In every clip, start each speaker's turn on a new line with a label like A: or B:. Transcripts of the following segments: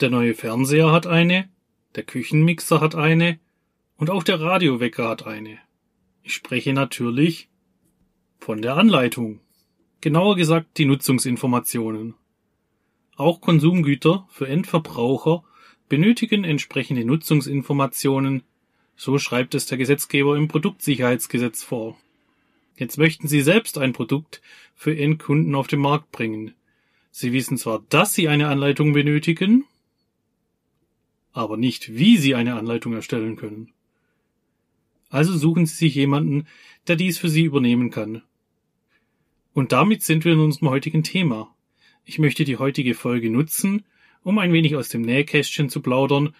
A: Der neue Fernseher hat eine, der Küchenmixer hat eine und auch der Radiowecker hat eine. Ich spreche natürlich von der Anleitung. Genauer gesagt die Nutzungsinformationen. Auch Konsumgüter für Endverbraucher benötigen entsprechende Nutzungsinformationen, so schreibt es der Gesetzgeber im Produktsicherheitsgesetz vor. Jetzt möchten Sie selbst ein Produkt für Endkunden auf den Markt bringen. Sie wissen zwar, dass Sie eine Anleitung benötigen, aber nicht, wie Sie eine Anleitung erstellen können. Also suchen Sie sich jemanden, der dies für Sie übernehmen kann. Und damit sind wir in unserem heutigen Thema. Ich möchte die heutige Folge nutzen, um ein wenig aus dem Nähkästchen zu plaudern,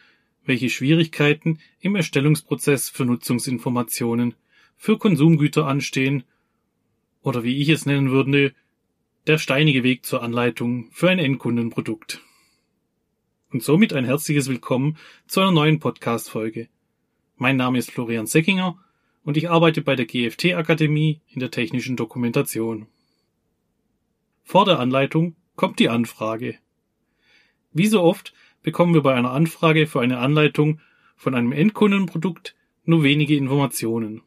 A: welche Schwierigkeiten im Erstellungsprozess für Nutzungsinformationen für Konsumgüter anstehen oder wie ich es nennen würde, der steinige Weg zur Anleitung für ein Endkundenprodukt. Und somit ein herzliches Willkommen zu einer neuen Podcast-Folge. Mein Name ist Florian Seckinger und ich arbeite bei der GFT Akademie in der technischen Dokumentation. Vor der Anleitung kommt die Anfrage. Wie so oft bekommen wir bei einer Anfrage für eine Anleitung von einem Endkundenprodukt nur wenige Informationen.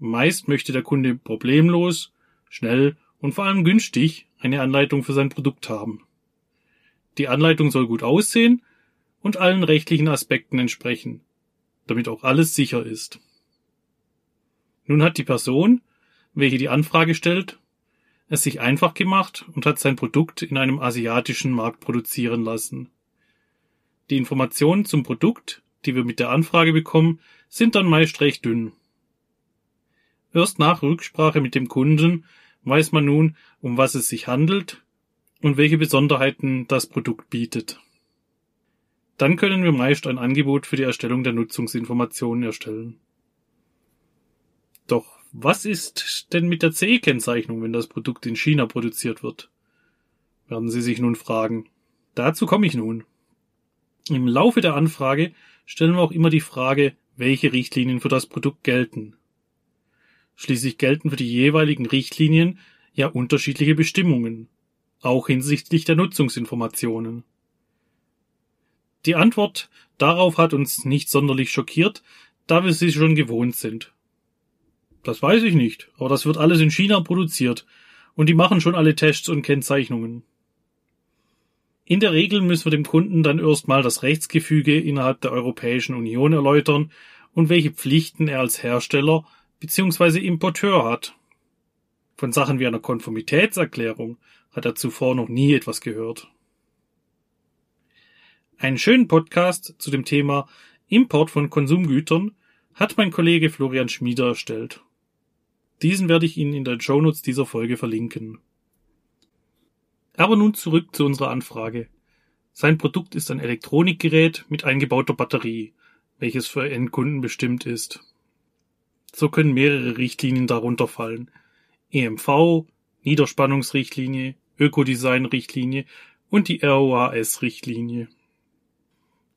A: Meist möchte der Kunde problemlos, schnell und vor allem günstig eine Anleitung für sein Produkt haben. Die Anleitung soll gut aussehen und allen rechtlichen Aspekten entsprechen, damit auch alles sicher ist. Nun hat die Person, welche die Anfrage stellt, es sich einfach gemacht und hat sein Produkt in einem asiatischen Markt produzieren lassen. Die Informationen zum Produkt, die wir mit der Anfrage bekommen, sind dann meist recht dünn. Erst nach Rücksprache mit dem Kunden weiß man nun, um was es sich handelt und welche Besonderheiten das Produkt bietet. Dann können wir meist ein Angebot für die Erstellung der Nutzungsinformationen erstellen. Doch was ist denn mit der CE-Kennzeichnung, wenn das Produkt in China produziert wird? Werden Sie sich nun fragen. Dazu komme ich nun. Im Laufe der Anfrage stellen wir auch immer die Frage, welche Richtlinien für das Produkt gelten. Schließlich gelten für die jeweiligen Richtlinien ja unterschiedliche Bestimmungen, auch hinsichtlich der Nutzungsinformationen. Die Antwort darauf hat uns nicht sonderlich schockiert, da wir sie schon gewohnt sind. Das weiß ich nicht, aber das wird alles in China produziert und die machen schon alle Tests und Kennzeichnungen. In der Regel müssen wir dem Kunden dann erstmal das Rechtsgefüge innerhalb der Europäischen Union erläutern und welche Pflichten er als Hersteller bzw. Importeur hat. Von Sachen wie einer Konformitätserklärung hat er zuvor noch nie etwas gehört. Einen schönen Podcast zu dem Thema Import von Konsumgütern hat mein Kollege Florian Schmieder erstellt. Diesen werde ich Ihnen in den Shownotes dieser Folge verlinken. Aber nun zurück zu unserer Anfrage. Sein Produkt ist ein Elektronikgerät mit eingebauter Batterie, welches für Endkunden bestimmt ist. So können mehrere Richtlinien darunter fallen. EMV, Niederspannungsrichtlinie, Ökodesign-Richtlinie und die ROAS-Richtlinie.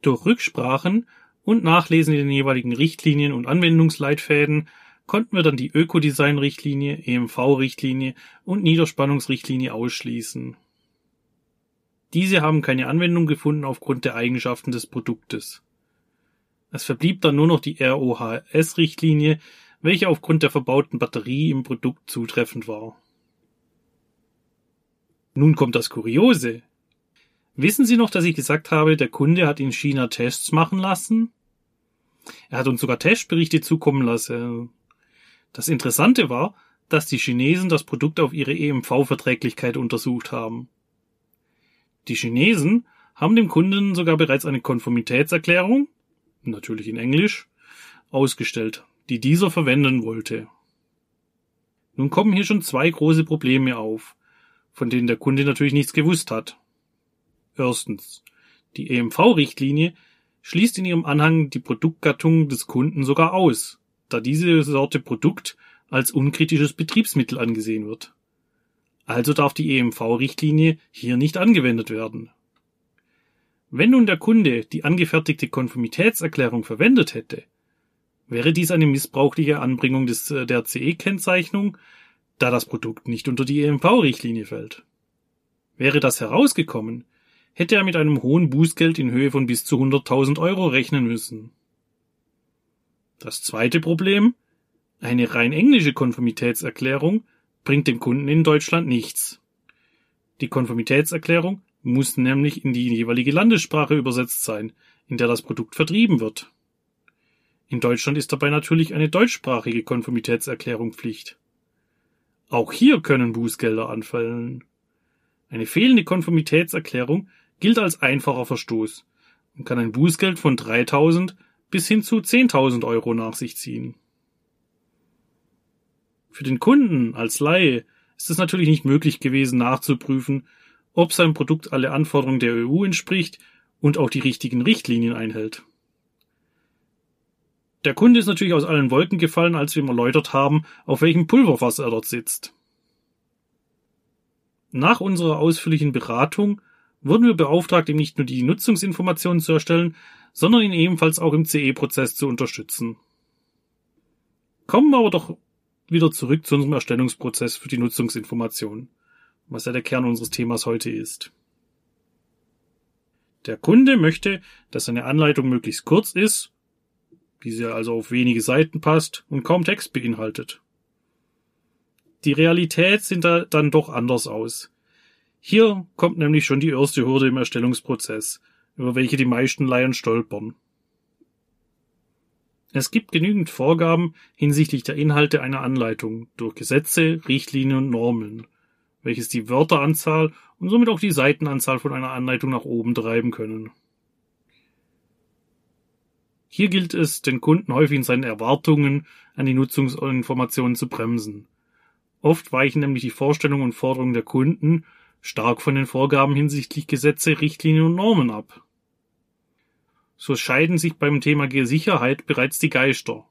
A: Durch Rücksprachen und Nachlesen in den jeweiligen Richtlinien und Anwendungsleitfäden konnten wir dann die Ökodesign-Richtlinie, EMV-Richtlinie und Niederspannungsrichtlinie ausschließen. Diese haben keine Anwendung gefunden aufgrund der Eigenschaften des Produktes. Es verblieb dann nur noch die ROHS-Richtlinie, welche aufgrund der verbauten Batterie im Produkt zutreffend war. Nun kommt das Kuriose. Wissen Sie noch, dass ich gesagt habe, der Kunde hat in China Tests machen lassen? Er hat uns sogar Testberichte zukommen lassen. Das Interessante war, dass die Chinesen das Produkt auf ihre EMV-Verträglichkeit untersucht haben. Die Chinesen haben dem Kunden sogar bereits eine Konformitätserklärung, natürlich in Englisch, ausgestellt, die dieser verwenden wollte. Nun kommen hier schon zwei große Probleme auf, von denen der Kunde natürlich nichts gewusst hat. Erstens. Die EMV-Richtlinie schließt in ihrem Anhang die Produktgattung des Kunden sogar aus, da diese Sorte Produkt als unkritisches Betriebsmittel angesehen wird. Also darf die EMV-Richtlinie hier nicht angewendet werden. Wenn nun der Kunde die angefertigte Konformitätserklärung verwendet hätte, wäre dies eine missbrauchliche Anbringung des, äh, der CE-Kennzeichnung, da das Produkt nicht unter die EMV-Richtlinie fällt. Wäre das herausgekommen, hätte er mit einem hohen Bußgeld in Höhe von bis zu 100.000 Euro rechnen müssen. Das zweite Problem, eine rein englische Konformitätserklärung bringt dem Kunden in Deutschland nichts. Die Konformitätserklärung muss nämlich in die jeweilige Landessprache übersetzt sein, in der das Produkt vertrieben wird. In Deutschland ist dabei natürlich eine deutschsprachige Konformitätserklärung Pflicht. Auch hier können Bußgelder anfallen. Eine fehlende Konformitätserklärung gilt als einfacher Verstoß und kann ein Bußgeld von 3000 bis hin zu 10.000 Euro nach sich ziehen. Für den Kunden als Laie ist es natürlich nicht möglich gewesen nachzuprüfen, ob sein Produkt alle Anforderungen der EU entspricht und auch die richtigen Richtlinien einhält. Der Kunde ist natürlich aus allen Wolken gefallen, als wir ihm erläutert haben, auf welchem Pulverfass er dort sitzt. Nach unserer ausführlichen Beratung wurden wir beauftragt, ihm nicht nur die Nutzungsinformationen zu erstellen, sondern ihn ebenfalls auch im CE-Prozess zu unterstützen. Kommen wir aber doch wieder zurück zu unserem Erstellungsprozess für die Nutzungsinformationen, was ja der Kern unseres Themas heute ist. Der Kunde möchte, dass seine Anleitung möglichst kurz ist sie also auf wenige Seiten passt und kaum Text beinhaltet. Die Realität sieht da dann doch anders aus. Hier kommt nämlich schon die erste Hürde im Erstellungsprozess, über welche die meisten Laien stolpern. Es gibt genügend Vorgaben hinsichtlich der Inhalte einer Anleitung durch Gesetze, Richtlinien und Normen, welches die Wörteranzahl und somit auch die Seitenanzahl von einer Anleitung nach oben treiben können. Hier gilt es, den Kunden häufig in seinen Erwartungen an die Nutzungsinformationen zu bremsen. Oft weichen nämlich die Vorstellungen und Forderungen der Kunden stark von den Vorgaben hinsichtlich Gesetze, Richtlinien und Normen ab. So scheiden sich beim Thema Sicherheit bereits die Geister.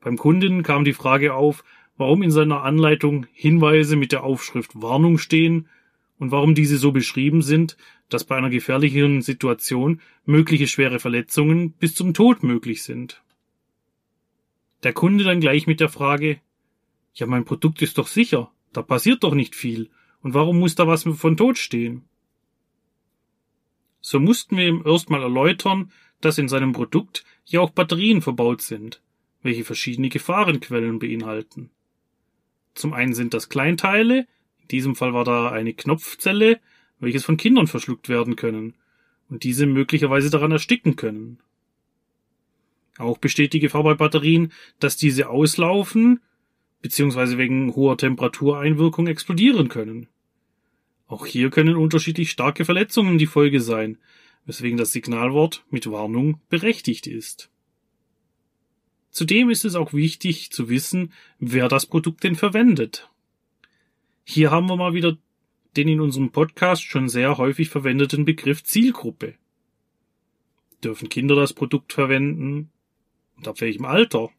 A: Beim Kunden kam die Frage auf, warum in seiner Anleitung Hinweise mit der Aufschrift Warnung stehen und warum diese so beschrieben sind, dass bei einer gefährlichen Situation mögliche schwere Verletzungen bis zum Tod möglich sind. Der Kunde dann gleich mit der Frage, ja, mein Produkt ist doch sicher, da passiert doch nicht viel, und warum muss da was von Tod stehen? So mussten wir ihm erstmal erläutern, dass in seinem Produkt ja auch Batterien verbaut sind, welche verschiedene Gefahrenquellen beinhalten. Zum einen sind das Kleinteile, in diesem Fall war da eine Knopfzelle, welches von Kindern verschluckt werden können und diese möglicherweise daran ersticken können. Auch besteht die Gefahr bei Batterien, dass diese auslaufen bzw. wegen hoher Temperatureinwirkung explodieren können. Auch hier können unterschiedlich starke Verletzungen die Folge sein, weswegen das Signalwort mit Warnung berechtigt ist. Zudem ist es auch wichtig zu wissen, wer das Produkt denn verwendet. Hier haben wir mal wieder den in unserem Podcast schon sehr häufig verwendeten Begriff Zielgruppe. Dürfen Kinder das Produkt verwenden? Und ab welchem Alter?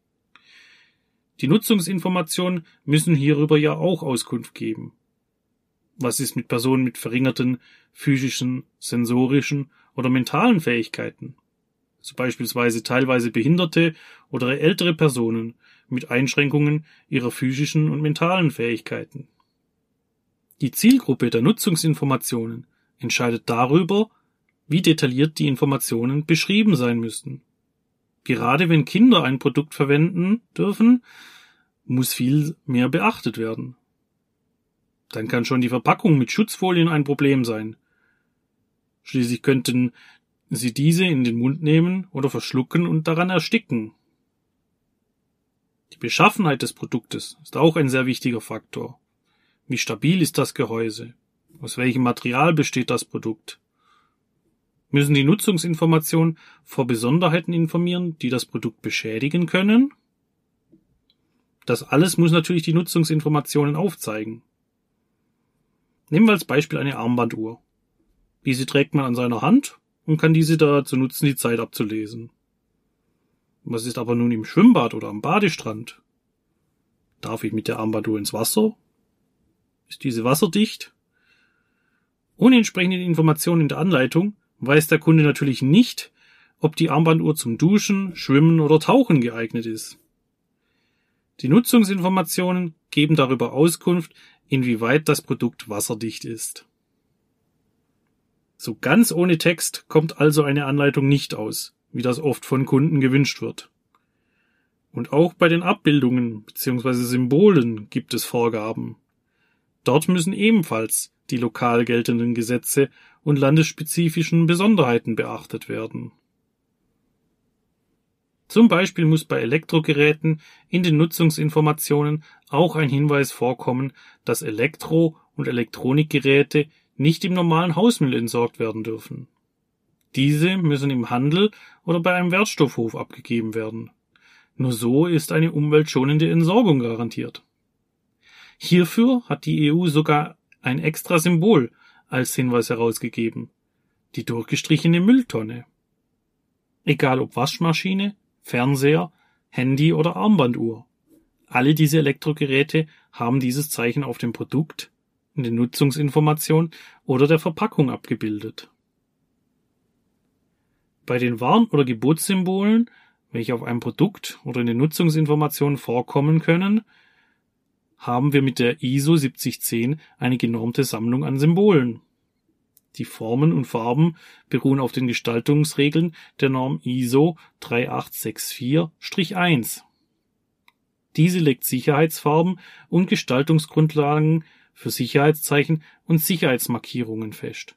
A: Die Nutzungsinformationen müssen hierüber ja auch Auskunft geben. Was ist mit Personen mit verringerten physischen, sensorischen oder mentalen Fähigkeiten? So beispielsweise teilweise behinderte oder ältere Personen mit Einschränkungen ihrer physischen und mentalen Fähigkeiten. Die Zielgruppe der Nutzungsinformationen entscheidet darüber, wie detailliert die Informationen beschrieben sein müssen. Gerade wenn Kinder ein Produkt verwenden dürfen, muss viel mehr beachtet werden. Dann kann schon die Verpackung mit Schutzfolien ein Problem sein. Schließlich könnten sie diese in den Mund nehmen oder verschlucken und daran ersticken. Die Beschaffenheit des Produktes ist auch ein sehr wichtiger Faktor. Wie stabil ist das Gehäuse? Aus welchem Material besteht das Produkt? Müssen die Nutzungsinformationen vor Besonderheiten informieren, die das Produkt beschädigen können? Das alles muss natürlich die Nutzungsinformationen aufzeigen. Nehmen wir als Beispiel eine Armbanduhr. Diese trägt man an seiner Hand und kann diese dazu nutzen, die Zeit abzulesen. Was ist aber nun im Schwimmbad oder am Badestrand? Darf ich mit der Armbanduhr ins Wasser ist diese wasserdicht. Ohne entsprechende Informationen in der Anleitung weiß der Kunde natürlich nicht, ob die Armbanduhr zum Duschen, Schwimmen oder Tauchen geeignet ist. Die Nutzungsinformationen geben darüber Auskunft, inwieweit das Produkt wasserdicht ist. So ganz ohne Text kommt also eine Anleitung nicht aus, wie das oft von Kunden gewünscht wird. Und auch bei den Abbildungen bzw. Symbolen gibt es Vorgaben. Dort müssen ebenfalls die lokal geltenden Gesetze und landesspezifischen Besonderheiten beachtet werden. Zum Beispiel muss bei Elektrogeräten in den Nutzungsinformationen auch ein Hinweis vorkommen, dass Elektro- und Elektronikgeräte nicht im normalen Hausmüll entsorgt werden dürfen. Diese müssen im Handel oder bei einem Wertstoffhof abgegeben werden. Nur so ist eine umweltschonende Entsorgung garantiert. Hierfür hat die EU sogar ein extra Symbol als Hinweis herausgegeben. Die durchgestrichene Mülltonne. Egal ob Waschmaschine, Fernseher, Handy oder Armbanduhr. Alle diese Elektrogeräte haben dieses Zeichen auf dem Produkt, in den Nutzungsinformationen oder der Verpackung abgebildet. Bei den Warn- oder Gebotssymbolen welche auf einem Produkt oder in den Nutzungsinformationen vorkommen können, haben wir mit der ISO 7010 eine genormte Sammlung an Symbolen. Die Formen und Farben beruhen auf den Gestaltungsregeln der Norm ISO 3864-1. Diese legt Sicherheitsfarben und Gestaltungsgrundlagen für Sicherheitszeichen und Sicherheitsmarkierungen fest.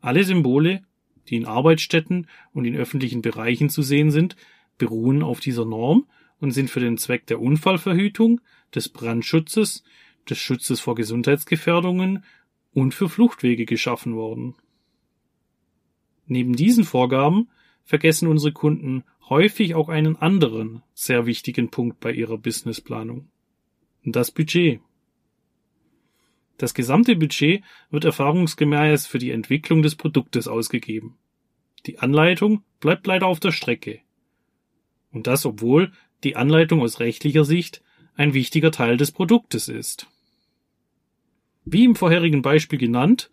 A: Alle Symbole die in Arbeitsstätten und in öffentlichen Bereichen zu sehen sind, beruhen auf dieser Norm und sind für den Zweck der Unfallverhütung, des Brandschutzes, des Schutzes vor Gesundheitsgefährdungen und für Fluchtwege geschaffen worden. Neben diesen Vorgaben vergessen unsere Kunden häufig auch einen anderen sehr wichtigen Punkt bei ihrer Businessplanung. Das Budget. Das gesamte Budget wird erfahrungsgemäß für die Entwicklung des Produktes ausgegeben. Die Anleitung bleibt leider auf der Strecke. Und das obwohl die Anleitung aus rechtlicher Sicht ein wichtiger Teil des Produktes ist. Wie im vorherigen Beispiel genannt,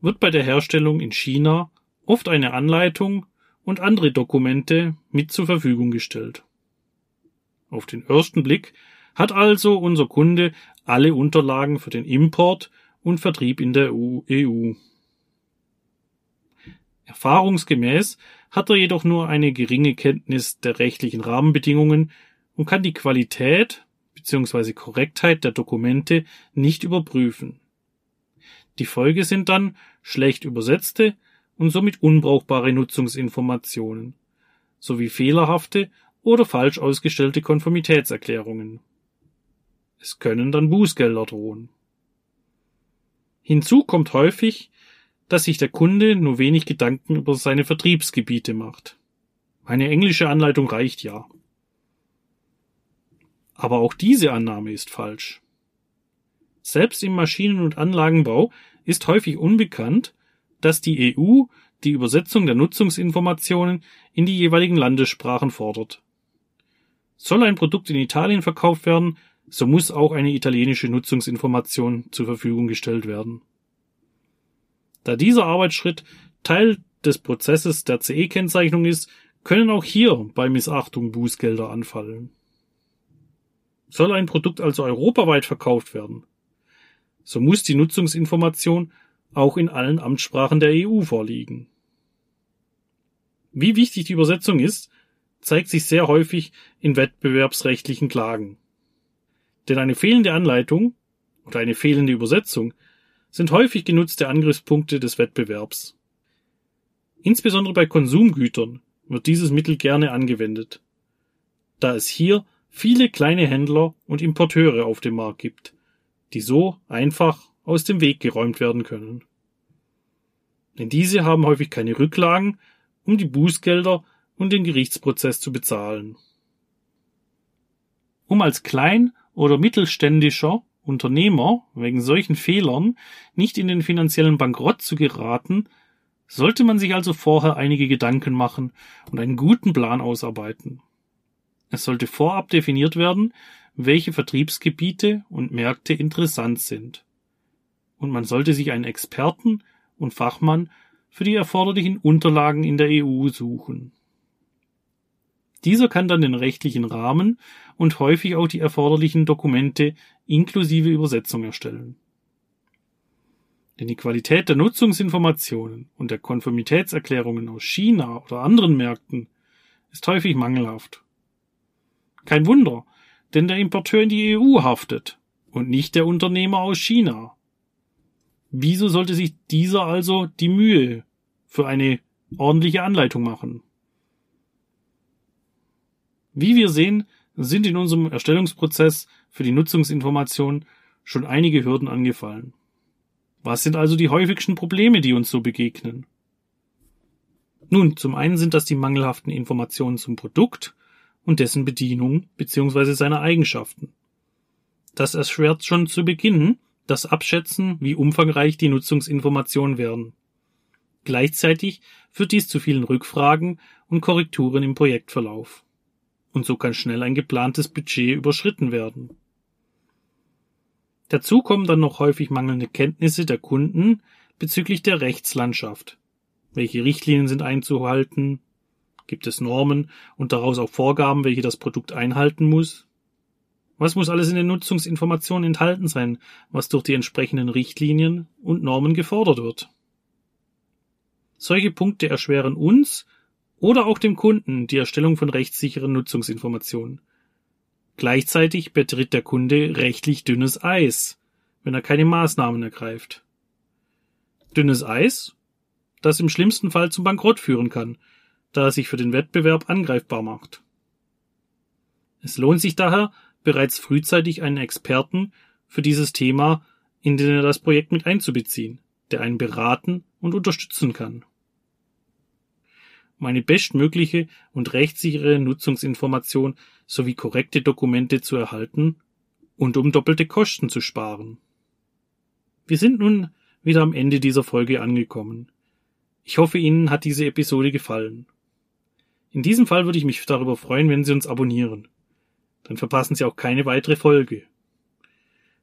A: wird bei der Herstellung in China oft eine Anleitung und andere Dokumente mit zur Verfügung gestellt. Auf den ersten Blick hat also unser Kunde alle Unterlagen für den Import und Vertrieb in der EU. E Erfahrungsgemäß hat er jedoch nur eine geringe Kenntnis der rechtlichen Rahmenbedingungen und kann die Qualität bzw. Korrektheit der Dokumente nicht überprüfen. Die Folge sind dann schlecht übersetzte und somit unbrauchbare Nutzungsinformationen sowie fehlerhafte oder falsch ausgestellte Konformitätserklärungen. Es können dann Bußgelder drohen. Hinzu kommt häufig, dass sich der Kunde nur wenig Gedanken über seine Vertriebsgebiete macht. Eine englische Anleitung reicht ja. Aber auch diese Annahme ist falsch. Selbst im Maschinen- und Anlagenbau ist häufig unbekannt, dass die EU die Übersetzung der Nutzungsinformationen in die jeweiligen Landessprachen fordert. Soll ein Produkt in Italien verkauft werden, so muss auch eine italienische Nutzungsinformation zur Verfügung gestellt werden. Da dieser Arbeitsschritt Teil des Prozesses der CE-Kennzeichnung ist, können auch hier bei Missachtung Bußgelder anfallen. Soll ein Produkt also europaweit verkauft werden, so muss die Nutzungsinformation auch in allen Amtssprachen der EU vorliegen. Wie wichtig die Übersetzung ist, zeigt sich sehr häufig in wettbewerbsrechtlichen Klagen. Denn eine fehlende Anleitung oder eine fehlende Übersetzung sind häufig genutzte Angriffspunkte des Wettbewerbs. Insbesondere bei Konsumgütern wird dieses Mittel gerne angewendet, da es hier viele kleine Händler und Importeure auf dem Markt gibt, die so einfach aus dem Weg geräumt werden können. Denn diese haben häufig keine Rücklagen, um die Bußgelder und den Gerichtsprozess zu bezahlen. Um als Klein- oder mittelständischer Unternehmer wegen solchen Fehlern nicht in den finanziellen Bankrott zu geraten, sollte man sich also vorher einige Gedanken machen und einen guten Plan ausarbeiten. Es sollte vorab definiert werden, welche Vertriebsgebiete und Märkte interessant sind. Und man sollte sich einen Experten und Fachmann für die erforderlichen Unterlagen in der EU suchen. Dieser kann dann den rechtlichen Rahmen und häufig auch die erforderlichen Dokumente inklusive Übersetzung erstellen. Denn die Qualität der Nutzungsinformationen und der Konformitätserklärungen aus China oder anderen Märkten ist häufig mangelhaft. Kein Wunder, denn der Importeur in die EU haftet und nicht der Unternehmer aus China. Wieso sollte sich dieser also die Mühe für eine ordentliche Anleitung machen? Wie wir sehen, sind in unserem Erstellungsprozess für die Nutzungsinformation schon einige Hürden angefallen. Was sind also die häufigsten Probleme, die uns so begegnen? Nun, zum einen sind das die mangelhaften Informationen zum Produkt und dessen Bedienung bzw. seine Eigenschaften. Das erschwert schon zu Beginn das Abschätzen, wie umfangreich die Nutzungsinformationen werden. Gleichzeitig führt dies zu vielen Rückfragen und Korrekturen im Projektverlauf. Und so kann schnell ein geplantes Budget überschritten werden. Dazu kommen dann noch häufig mangelnde Kenntnisse der Kunden bezüglich der Rechtslandschaft. Welche Richtlinien sind einzuhalten? Gibt es Normen und daraus auch Vorgaben, welche das Produkt einhalten muss? Was muss alles in den Nutzungsinformationen enthalten sein, was durch die entsprechenden Richtlinien und Normen gefordert wird? Solche Punkte erschweren uns oder auch dem Kunden die Erstellung von rechtssicheren Nutzungsinformationen. Gleichzeitig betritt der Kunde rechtlich dünnes Eis, wenn er keine Maßnahmen ergreift. Dünnes Eis, das im schlimmsten Fall zum Bankrott führen kann, da er sich für den Wettbewerb angreifbar macht. Es lohnt sich daher, bereits frühzeitig einen Experten für dieses Thema in das Projekt mit einzubeziehen, der einen beraten und unterstützen kann. Um eine bestmögliche und rechtssichere Nutzungsinformation sowie korrekte Dokumente zu erhalten und um doppelte Kosten zu sparen. Wir sind nun wieder am Ende dieser Folge angekommen. Ich hoffe, Ihnen hat diese Episode gefallen. In diesem Fall würde ich mich darüber freuen, wenn Sie uns abonnieren. Dann verpassen Sie auch keine weitere Folge.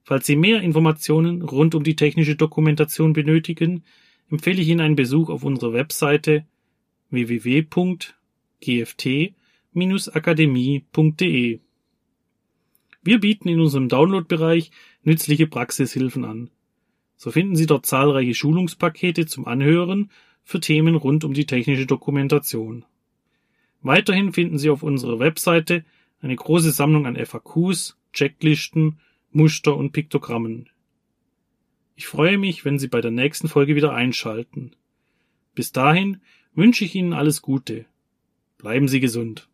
A: Falls Sie mehr Informationen rund um die technische Dokumentation benötigen, empfehle ich Ihnen einen Besuch auf unserer Webseite www.gft-akademie.de. Wir bieten in unserem Downloadbereich nützliche Praxishilfen an. So finden Sie dort zahlreiche Schulungspakete zum Anhören für Themen rund um die technische Dokumentation. Weiterhin finden Sie auf unserer Webseite eine große Sammlung an FAQs, Checklisten, Muster und Piktogrammen. Ich freue mich, wenn Sie bei der nächsten Folge wieder einschalten. Bis dahin wünsche ich Ihnen alles Gute. Bleiben Sie gesund.